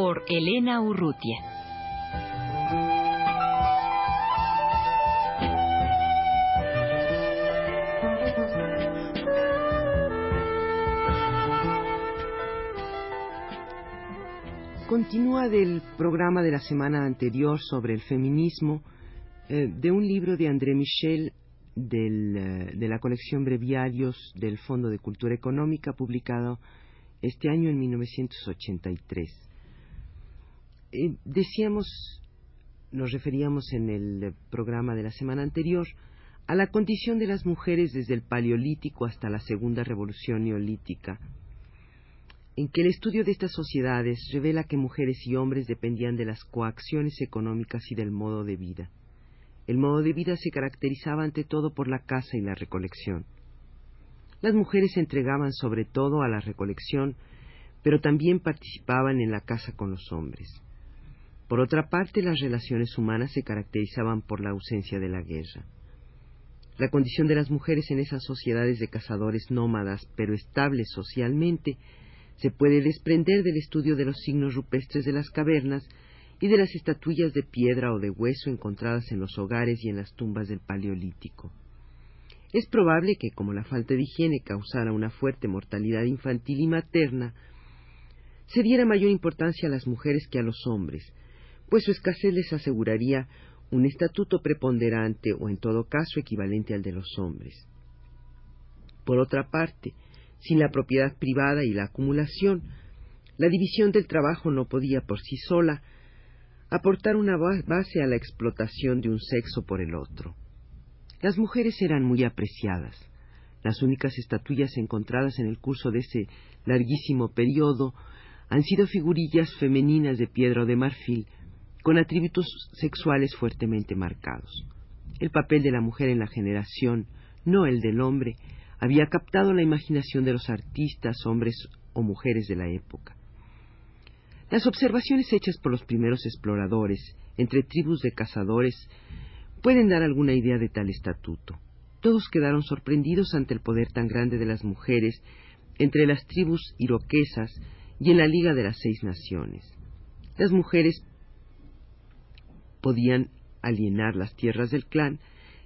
Por Elena Urrutia. Continúa del programa de la semana anterior sobre el feminismo eh, de un libro de André Michel eh, de la colección Breviarios del Fondo de Cultura Económica, publicado este año en 1983. Eh, decíamos, nos referíamos en el programa de la semana anterior a la condición de las mujeres desde el Paleolítico hasta la Segunda Revolución Neolítica, en que el estudio de estas sociedades revela que mujeres y hombres dependían de las coacciones económicas y del modo de vida. El modo de vida se caracterizaba ante todo por la caza y la recolección. Las mujeres se entregaban sobre todo a la recolección, pero también participaban en la caza con los hombres. Por otra parte, las relaciones humanas se caracterizaban por la ausencia de la guerra. La condición de las mujeres en esas sociedades de cazadores nómadas, pero estables socialmente, se puede desprender del estudio de los signos rupestres de las cavernas y de las estatuillas de piedra o de hueso encontradas en los hogares y en las tumbas del Paleolítico. Es probable que, como la falta de higiene causara una fuerte mortalidad infantil y materna, se diera mayor importancia a las mujeres que a los hombres, pues su escasez les aseguraría un estatuto preponderante o en todo caso equivalente al de los hombres. Por otra parte, sin la propiedad privada y la acumulación, la división del trabajo no podía por sí sola aportar una base a la explotación de un sexo por el otro. Las mujeres eran muy apreciadas. Las únicas estatuillas encontradas en el curso de ese larguísimo periodo han sido figurillas femeninas de piedra o de marfil, con atributos sexuales fuertemente marcados. El papel de la mujer en la generación, no el del hombre, había captado la imaginación de los artistas, hombres o mujeres de la época. Las observaciones hechas por los primeros exploradores entre tribus de cazadores pueden dar alguna idea de tal estatuto. Todos quedaron sorprendidos ante el poder tan grande de las mujeres entre las tribus iroquesas y en la Liga de las Seis Naciones. Las mujeres podían alienar las tierras del clan,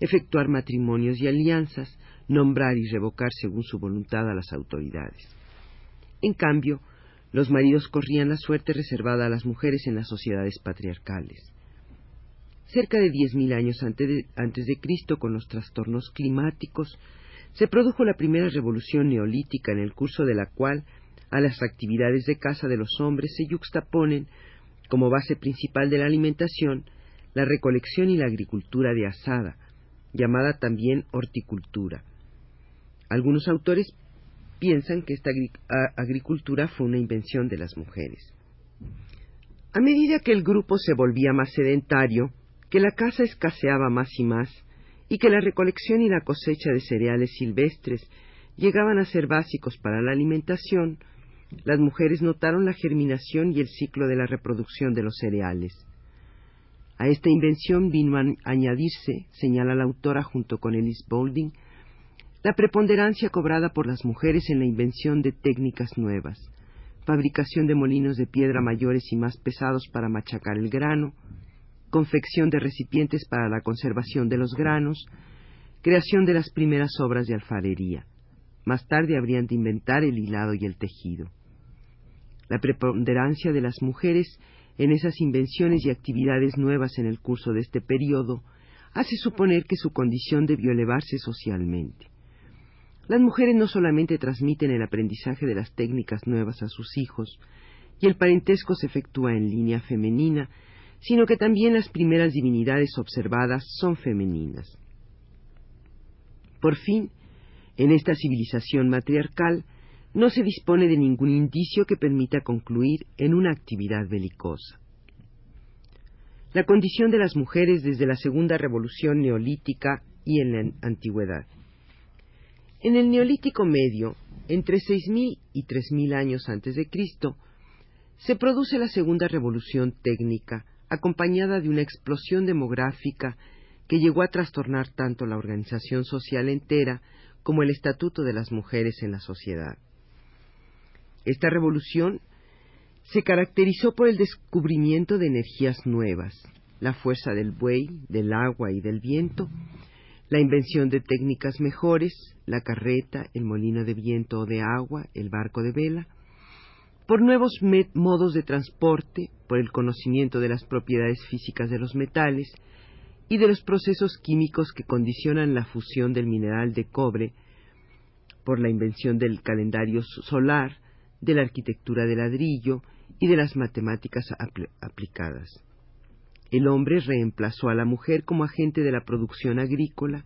efectuar matrimonios y alianzas, nombrar y revocar según su voluntad a las autoridades. En cambio, los maridos corrían la suerte reservada a las mujeres en las sociedades patriarcales. Cerca de diez mil años antes de, Cristo, con los trastornos climáticos, se produjo la primera revolución neolítica en el curso de la cual a las actividades de caza de los hombres se yuxtaponen, como base principal de la alimentación, la recolección y la agricultura de asada, llamada también horticultura. Algunos autores piensan que esta agricultura fue una invención de las mujeres. A medida que el grupo se volvía más sedentario, que la caza escaseaba más y más, y que la recolección y la cosecha de cereales silvestres llegaban a ser básicos para la alimentación, las mujeres notaron la germinación y el ciclo de la reproducción de los cereales. A esta invención vino a añadirse, señala la autora junto con Ellis Boulding, la preponderancia cobrada por las mujeres en la invención de técnicas nuevas, fabricación de molinos de piedra mayores y más pesados para machacar el grano, confección de recipientes para la conservación de los granos, creación de las primeras obras de alfarería. Más tarde habrían de inventar el hilado y el tejido. La preponderancia de las mujeres en esas invenciones y actividades nuevas en el curso de este periodo hace suponer que su condición debió elevarse socialmente. Las mujeres no solamente transmiten el aprendizaje de las técnicas nuevas a sus hijos, y el parentesco se efectúa en línea femenina, sino que también las primeras divinidades observadas son femeninas. Por fin, en esta civilización matriarcal, no se dispone de ningún indicio que permita concluir en una actividad belicosa. La condición de las mujeres desde la segunda revolución neolítica y en la antigüedad. En el neolítico medio, entre 6.000 y 3.000 años antes de Cristo, se produce la segunda revolución técnica, acompañada de una explosión demográfica que llegó a trastornar tanto la organización social entera como el estatuto de las mujeres en la sociedad. Esta revolución se caracterizó por el descubrimiento de energías nuevas, la fuerza del buey, del agua y del viento, la invención de técnicas mejores, la carreta, el molino de viento o de agua, el barco de vela, por nuevos modos de transporte, por el conocimiento de las propiedades físicas de los metales y de los procesos químicos que condicionan la fusión del mineral de cobre, por la invención del calendario solar, de la arquitectura de ladrillo y de las matemáticas aplicadas. El hombre reemplazó a la mujer como agente de la producción agrícola,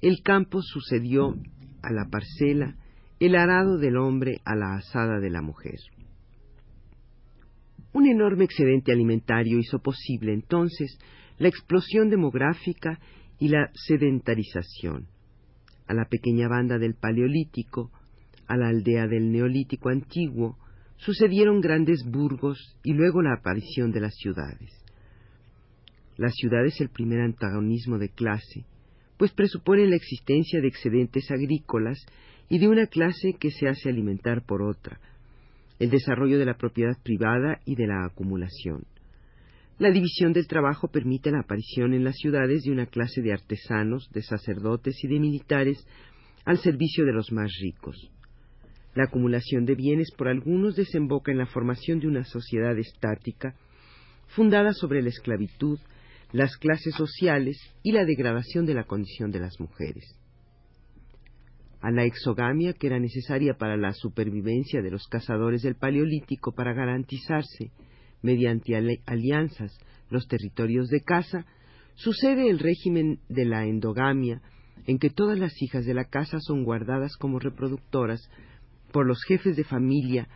el campo sucedió a la parcela, el arado del hombre a la asada de la mujer. Un enorme excedente alimentario hizo posible entonces la explosión demográfica y la sedentarización. A la pequeña banda del Paleolítico, a la aldea del Neolítico antiguo, sucedieron grandes burgos y luego la aparición de las ciudades. La ciudad es el primer antagonismo de clase, pues presupone la existencia de excedentes agrícolas y de una clase que se hace alimentar por otra, el desarrollo de la propiedad privada y de la acumulación. La división del trabajo permite la aparición en las ciudades de una clase de artesanos, de sacerdotes y de militares al servicio de los más ricos. La acumulación de bienes por algunos desemboca en la formación de una sociedad estática fundada sobre la esclavitud, las clases sociales y la degradación de la condición de las mujeres. A la exogamia que era necesaria para la supervivencia de los cazadores del Paleolítico para garantizarse, mediante alianzas, los territorios de caza, sucede el régimen de la endogamia, en que todas las hijas de la casa son guardadas como reproductoras por los jefes de familia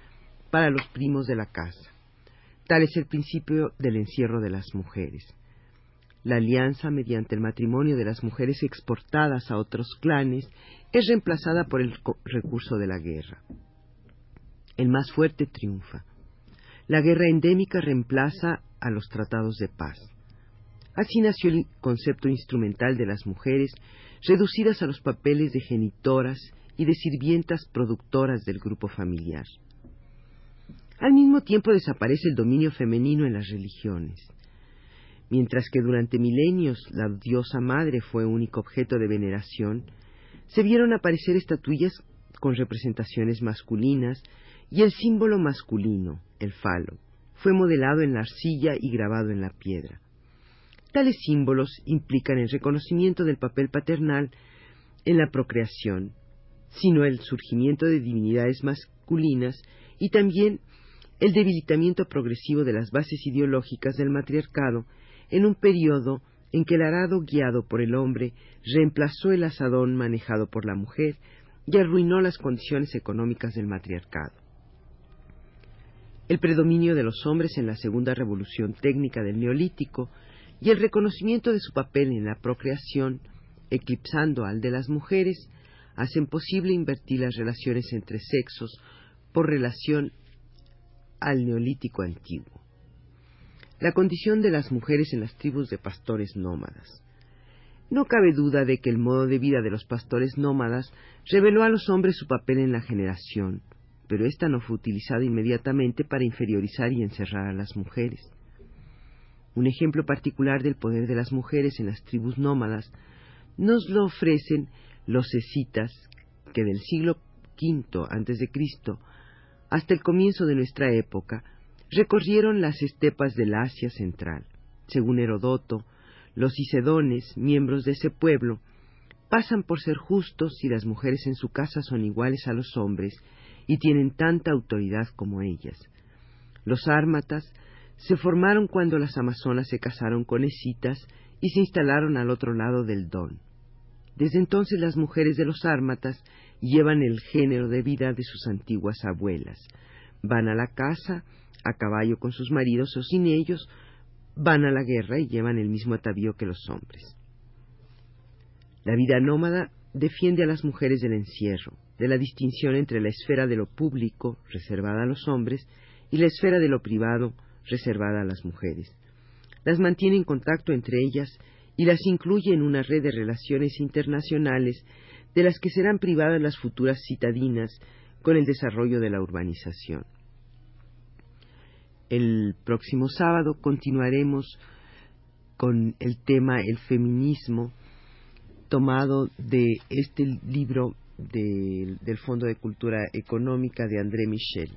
para los primos de la casa. Tal es el principio del encierro de las mujeres. La alianza mediante el matrimonio de las mujeres exportadas a otros clanes es reemplazada por el recurso de la guerra. El más fuerte triunfa. La guerra endémica reemplaza a los tratados de paz. Así nació el concepto instrumental de las mujeres, reducidas a los papeles de genitoras y de sirvientas productoras del grupo familiar. Al mismo tiempo desaparece el dominio femenino en las religiones. Mientras que durante milenios la diosa madre fue único objeto de veneración, se vieron aparecer estatuillas con representaciones masculinas y el símbolo masculino, el falo, fue modelado en la arcilla y grabado en la piedra. Tales símbolos implican el reconocimiento del papel paternal en la procreación, sino el surgimiento de divinidades masculinas y también el debilitamiento progresivo de las bases ideológicas del matriarcado en un periodo en que el arado guiado por el hombre reemplazó el asadón manejado por la mujer y arruinó las condiciones económicas del matriarcado. El predominio de los hombres en la segunda revolución técnica del neolítico y el reconocimiento de su papel en la procreación, eclipsando al de las mujeres, hacen posible invertir las relaciones entre sexos por relación al neolítico antiguo la condición de las mujeres en las tribus de pastores nómadas. No cabe duda de que el modo de vida de los pastores nómadas reveló a los hombres su papel en la generación, pero ésta no fue utilizada inmediatamente para inferiorizar y encerrar a las mujeres. Un ejemplo particular del poder de las mujeres en las tribus nómadas nos lo ofrecen los escitas que del siglo V antes de Cristo hasta el comienzo de nuestra época recorrieron las estepas del Asia central. Según Herodoto, los icedones, miembros de ese pueblo, pasan por ser justos si las mujeres en su casa son iguales a los hombres y tienen tanta autoridad como ellas. Los ármatas se formaron cuando las amazonas se casaron con escitas y se instalaron al otro lado del Don. Desde entonces las mujeres de los ármatas llevan el género de vida de sus antiguas abuelas. Van a la casa, a caballo con sus maridos o sin ellos, van a la guerra y llevan el mismo atavío que los hombres. La vida nómada defiende a las mujeres del encierro, de la distinción entre la esfera de lo público, reservada a los hombres, y la esfera de lo privado, reservada a las mujeres. Las mantiene en contacto entre ellas y las incluye en una red de relaciones internacionales de las que serán privadas las futuras citadinas con el desarrollo de la urbanización. El próximo sábado continuaremos con el tema el feminismo tomado de este libro del Fondo de Cultura Económica de André Michel.